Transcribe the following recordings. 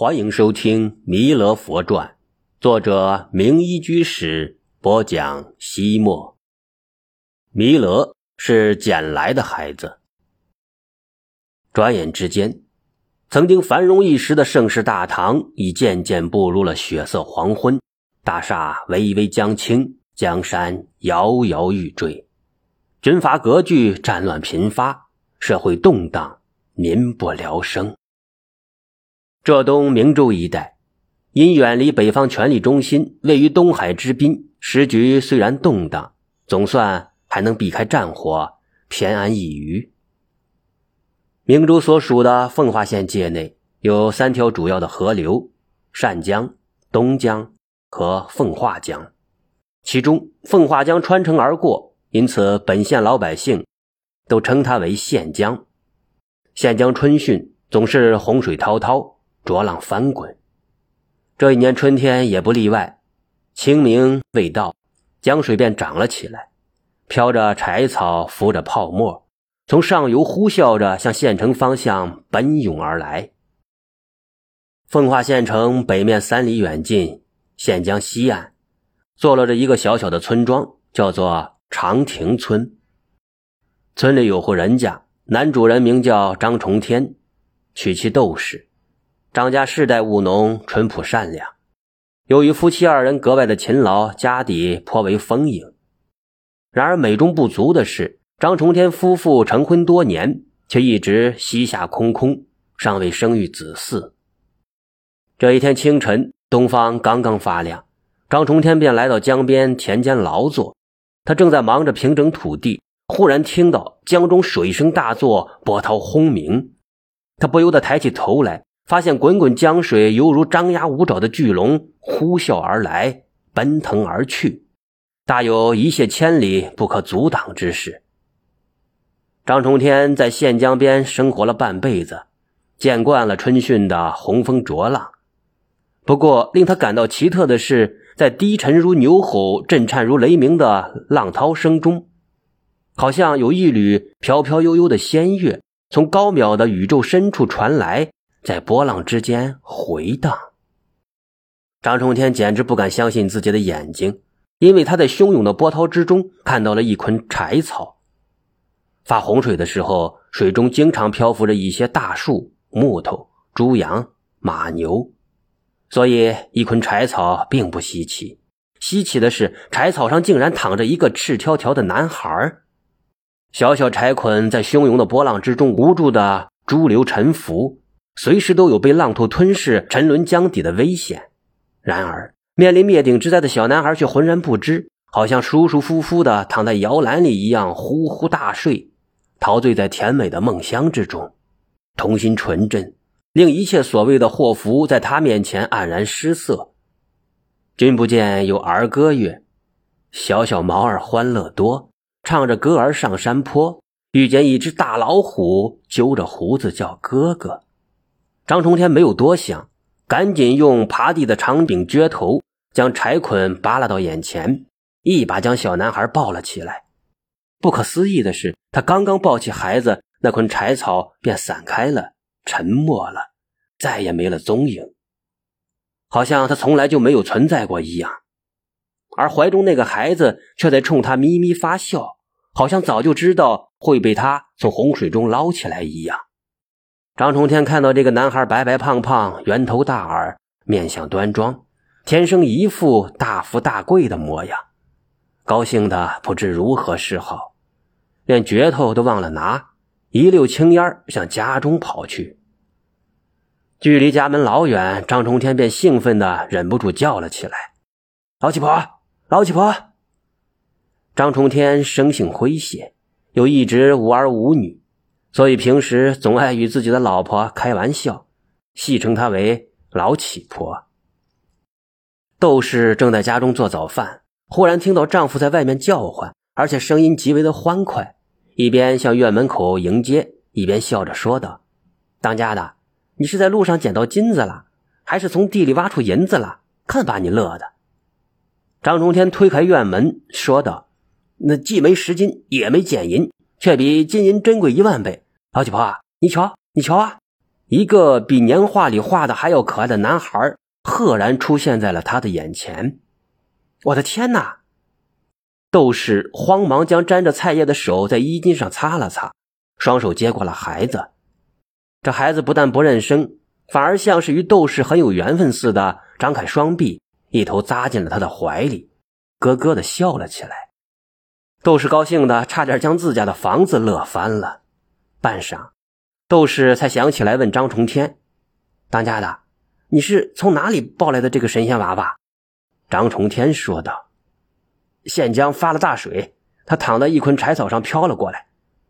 欢迎收听《弥勒佛传》，作者明一居士播讲。西莫，弥勒是捡来的孩子。转眼之间，曾经繁荣一时的盛世大唐已渐渐步入了血色黄昏，大厦巍巍将倾，江山摇摇欲坠，军阀割据，战乱频发，社会动荡，民不聊生。浙东明州一带，因远离北方权力中心，位于东海之滨，时局虽然动荡，总算还能避开战火，偏安一隅。明州所属的奉化县界内有三条主要的河流：单江、东江和奉化江。其中，奉化江穿城而过，因此本县老百姓都称它为县江。县江春汛总是洪水滔滔。浊浪翻滚，这一年春天也不例外。清明未到，江水便涨了起来，飘着柴草，浮着泡沫，从上游呼啸着向县城方向奔涌而来。奉化县城北面三里远近，县江西岸，坐落着一个小小的村庄，叫做长亭村。村里有户人家，男主人名叫张重天，娶妻窦氏。张家世代务农，淳朴善良。由于夫妻二人格外的勤劳，家底颇为丰盈。然而美中不足的是，张重天夫妇成婚多年，却一直膝下空空，尚未生育子嗣。这一天清晨，东方刚刚发亮，张重天便来到江边田间劳作。他正在忙着平整土地，忽然听到江中水声大作，波涛轰鸣。他不由得抬起头来。发现滚滚江水犹如张牙舞爪的巨龙呼啸而来，奔腾而去，大有一泻千里不可阻挡之势。张冲天在县江边生活了半辈子，见惯了春汛的洪峰浊浪。不过，令他感到奇特的是，在低沉如牛吼、震颤如雷鸣的浪涛声中，好像有一缕飘飘悠悠的仙乐从高渺的宇宙深处传来。在波浪之间回荡，张冲天简直不敢相信自己的眼睛，因为他在汹涌的波涛之中看到了一捆柴草。发洪水的时候，水中经常漂浮着一些大树、木头、猪羊、马牛，所以一捆柴草并不稀奇。稀奇的是，柴草上竟然躺着一个赤条条的男孩。小小柴捆在汹涌的波浪之中无助的逐流沉浮。随时都有被浪头吞噬、沉沦江底的危险。然而，面临灭顶之灾的小男孩却浑然不知，好像舒舒服服的躺在摇篮里一样，呼呼大睡，陶醉在甜美的梦乡之中，童心纯真，令一切所谓的祸福在他面前黯然失色。君不见有儿歌曰：“小小毛儿欢乐多，唱着歌儿上山坡，遇见一只大老虎，揪着胡子叫哥哥。”张冲天没有多想，赶紧用耙地的长柄撅头将柴捆扒拉到眼前，一把将小男孩抱了起来。不可思议的是，他刚刚抱起孩子，那捆柴草便散开了，沉默了，再也没了踪影，好像他从来就没有存在过一样。而怀中那个孩子却在冲他咪咪发笑，好像早就知道会被他从洪水中捞起来一样。张冲天看到这个男孩白白胖胖、圆头大耳、面相端庄，天生一副大富大贵的模样，高兴的不知如何是好，连镢头都忘了拿，一溜青烟向家中跑去。距离家门老远，张冲天便兴奋的忍不住叫了起来：“老七婆，老七婆！”张冲天生性诙谐，又一直无儿无女。所以平时总爱与自己的老婆开玩笑，戏称她为“老乞婆”。窦氏正在家中做早饭，忽然听到丈夫在外面叫唤，而且声音极为的欢快，一边向院门口迎接，一边笑着说道：“当家的，你是在路上捡到金子了，还是从地里挖出银子了？看把你乐的！”张中天推开院门，说道：“那既没拾金，也没捡银。”却比金银珍贵一万倍，老七婆，你瞧，你瞧啊！一个比年画里画的还要可爱的男孩赫然出现在了他的眼前。我的天哪！斗士慌忙将沾着菜叶的手在衣襟上擦了擦，双手接过了孩子。这孩子不但不认生，反而像是与斗士很有缘分似的，张开双臂，一头扎进了他的怀里，咯咯的笑了起来。斗士高兴的差点将自家的房子乐翻了。半晌，斗士才想起来问张重天：“当家的，你是从哪里抱来的这个神仙娃娃？”张重天说道：“县江发了大水，他躺在一捆柴草上飘了过来，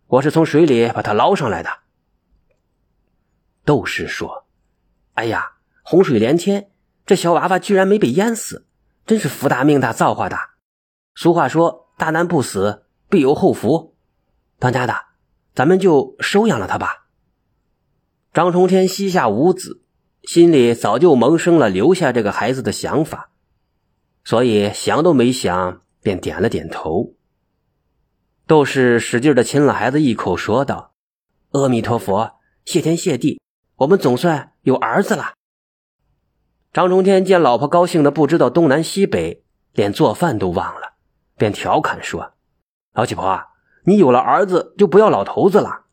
我是从水里把他捞上来的。”斗士说：“哎呀，洪水连天，这小娃娃居然没被淹死，真是福大命大造化大。俗话说，大难不死，必有后福。当家的，咱们就收养了他吧。”张冲天膝下无子，心里早就萌生了留下这个孩子的想法，所以想都没想，便点了点头。斗士使劲的亲了孩子一口，说道：“阿弥陀佛，谢天谢地。”我们总算有儿子了。张冲天见老婆高兴的不知道东南西北，连做饭都忘了，便调侃说：“老七婆，你有了儿子就不要老头子了，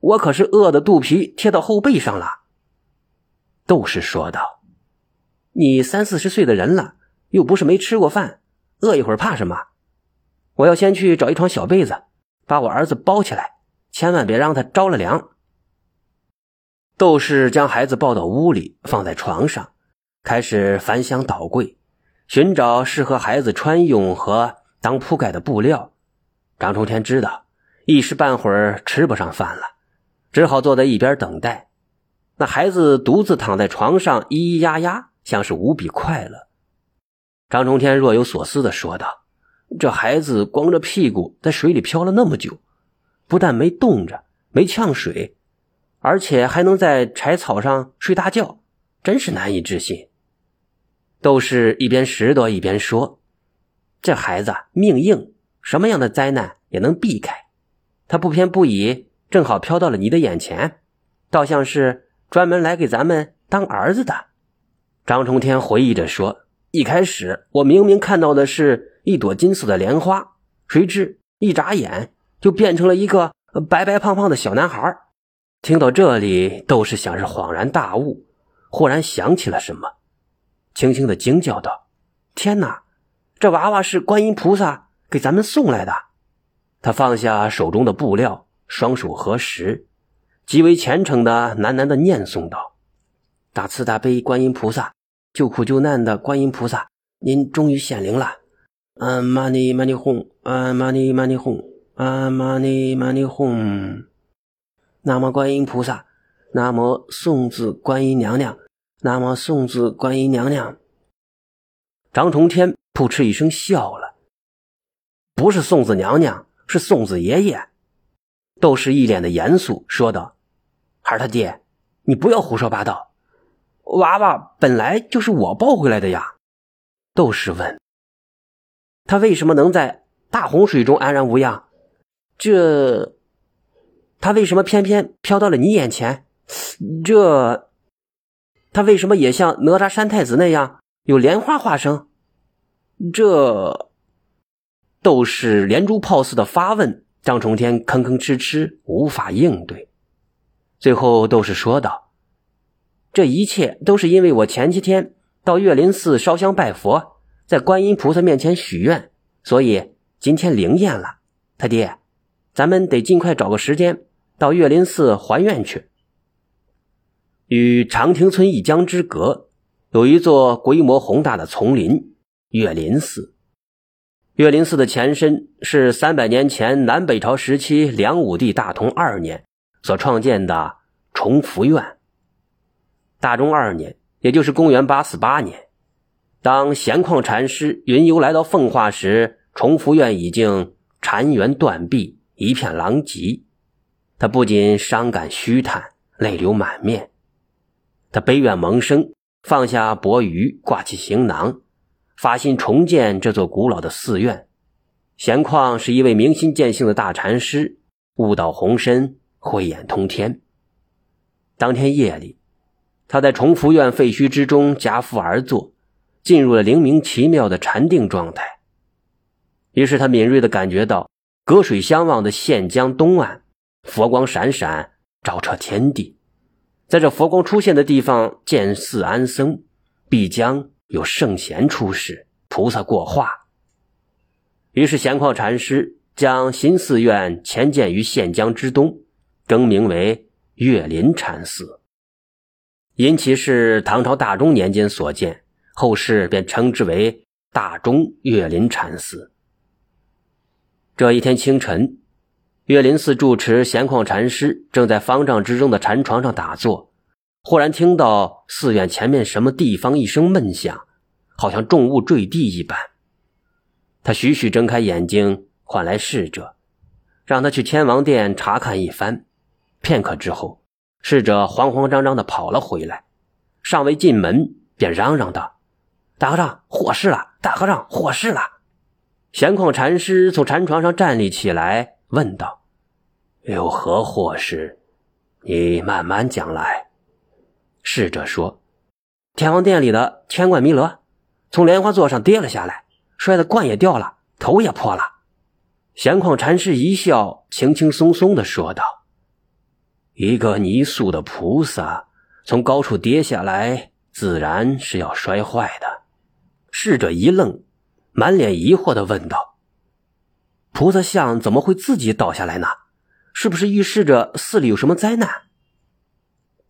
我可是饿的肚皮贴到后背上了。”斗士说道：“你三四十岁的人了，又不是没吃过饭，饿一会儿怕什么？我要先去找一床小被子，把我儿子包起来，千万别让他着了凉。”斗士将孩子抱到屋里，放在床上，开始翻箱倒柜，寻找适合孩子穿用和当铺盖的布料。张冲天知道一时半会儿吃不上饭了，只好坐在一边等待。那孩子独自躺在床上，咿咿呀呀，像是无比快乐。张冲天若有所思地说道：“这孩子光着屁股在水里漂了那么久，不但没冻着，没呛水。”而且还能在柴草上睡大觉，真是难以置信。斗士一边拾掇一边说：“这孩子命硬，什么样的灾难也能避开。他不偏不倚，正好飘到了你的眼前，倒像是专门来给咱们当儿子的。”张冲天回忆着说：“一开始我明明看到的是一朵金色的莲花，谁知一眨眼就变成了一个白白胖胖的小男孩。”听到这里，斗士像是恍然大悟，忽然想起了什么，轻轻的惊叫道：“天哪，这娃娃是观音菩萨给咱们送来的！”他放下手中的布料，双手合十，极为虔诚的喃喃的念诵道：“大慈大悲观音菩萨，救苦救难的观音菩萨，您终于显灵了！啊玛尼玛尼哄，啊玛尼玛尼哄，啊玛尼玛尼哄。”南无观音菩萨，南无送子观音娘娘，南无送子观音娘娘。张重天扑哧一声笑了，不是送子娘娘，是送子爷爷。窦氏一脸的严肃说道：“孩儿他爹，你不要胡说八道，娃娃本来就是我抱回来的呀。”窦氏问：“他为什么能在大洪水中安然无恙？这？”他为什么偏偏飘到了你眼前？这，他为什么也像哪吒三太子那样有莲花化生？这，斗士连珠炮似的发问，张重天吭吭哧哧无法应对。最后，斗士说道：“这一切都是因为我前几天到岳林寺烧香拜佛，在观音菩萨面前许愿，所以今天灵验了。他爹，咱们得尽快找个时间。”到岳林寺还愿去。与长亭村一江之隔，有一座规模宏大的丛林——岳林寺。岳林寺的前身是三百年前南北朝时期梁武帝大同二年所创建的崇福院。大中二年，也就是公元八四八年，当闲旷禅师云游来到奉化时，崇福院已经残垣断壁，一片狼藉。他不仅伤感虚叹，泪流满面。他悲怨萌生，放下钵盂，挂起行囊，发心重建这座古老的寺院。闲旷是一位明心见性的大禅师，悟道宏深，慧眼通天。当天夜里，他在崇福院废墟之中夹腹而坐，进入了灵明奇妙的禅定状态。于是他敏锐地感觉到，隔水相望的县江东岸，佛光闪闪，照彻天地。在这佛光出现的地方，见寺安僧，必将有圣贤出世，菩萨过化。于是闲旷禅师将新寺院迁建于县江之东，更名为岳林禅寺。因其是唐朝大中年间所建，后世便称之为大中岳林禅寺。这一天清晨，岳林寺住持闲旷禅师正在方丈之中的禅床上打坐，忽然听到寺院前面什么地方一声闷响，好像重物坠地一般。他徐徐睁开眼睛，唤来侍者，让他去天王殿查看一番。片刻之后，侍者慌慌张张的跑了回来，尚未进门，便嚷嚷道：“大和尚，祸事了！大和尚，祸事了！”闲旷禅师从禅床上站立起来，问道：“有何祸事？你慢慢讲来。”侍者说：“天王殿里的天冠弥勒，从莲花座上跌了下来。”摔得冠也掉了，头也破了。闲旷禅师一笑，轻轻松松的说道：“一个泥塑的菩萨从高处跌下来，自然是要摔坏的。”侍者一愣，满脸疑惑的问道：“菩萨像怎么会自己倒下来呢？是不是预示着寺里有什么灾难？”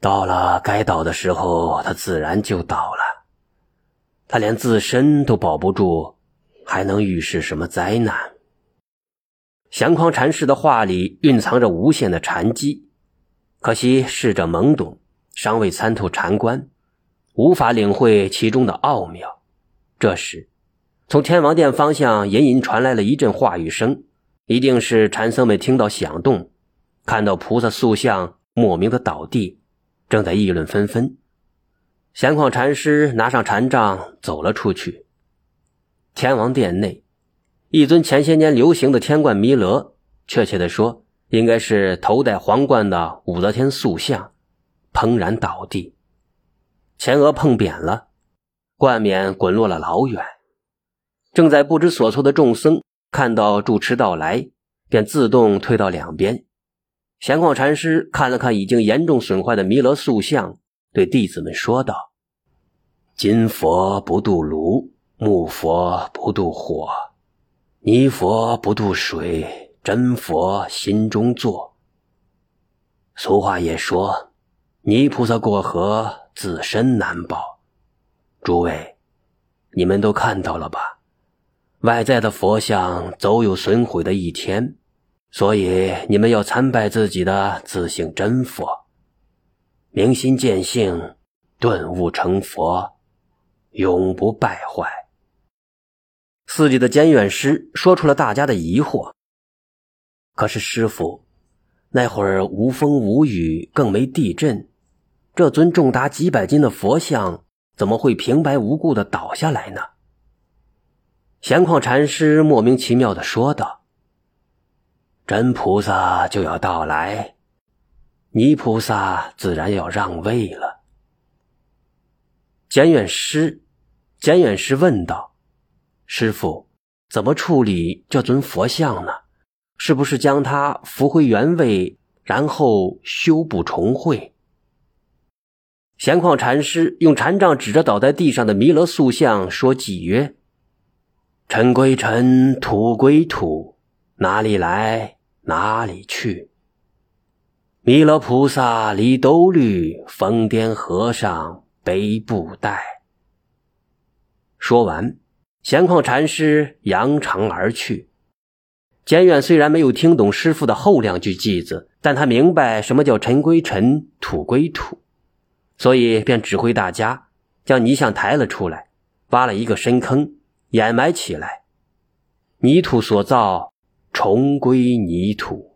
到了该倒的时候，他自然就倒了。他连自身都保不住。还能预示什么灾难？祥匡禅师的话里蕴藏着无限的禅机，可惜逝者懵懂，尚未参透禅观，无法领会其中的奥妙。这时，从天王殿方向隐隐传来了一阵话语声，一定是禅僧们听到响动，看到菩萨塑像莫名的倒地，正在议论纷纷。闲旷禅师拿上禅杖，走了出去。天王殿内，一尊前些年流行的天冠弥勒，确切的说，应该是头戴皇冠的武则天塑像，砰然倒地，前额碰扁了，冠冕滚落了老远。正在不知所措的众僧看到住持到来，便自动退到两边。闲旷禅师看了看已经严重损坏的弥勒塑像，对弟子们说道：“金佛不渡炉。”木佛不渡火，泥佛不渡水，真佛心中坐。俗话也说：“泥菩萨过河，自身难保。”诸位，你们都看到了吧？外在的佛像总有损毁的一天，所以你们要参拜自己的自性真佛，明心见性，顿悟成佛，永不败坏。寺里的监院师说出了大家的疑惑。可是师傅，那会儿无风无雨，更没地震，这尊重达几百斤的佛像怎么会平白无故的倒下来呢？闲旷禅师莫名其妙的说道：“真菩萨就要到来，泥菩萨自然要让位了。”监院师，监院师问道。师傅，怎么处理这尊佛像呢？是不是将它扶回原位，然后修补重绘？闲旷禅师用禅杖指着倒在地上的弥勒塑像，说偈曰：“尘归尘，土归土，哪里来哪里去。弥勒菩萨离兜率，疯癫和尚背布袋。”说完。闲旷禅师扬长而去。简远虽然没有听懂师傅的后两句偈子，但他明白什么叫尘归尘，土归土，所以便指挥大家将泥像抬了出来，挖了一个深坑，掩埋起来。泥土所造，重归泥土。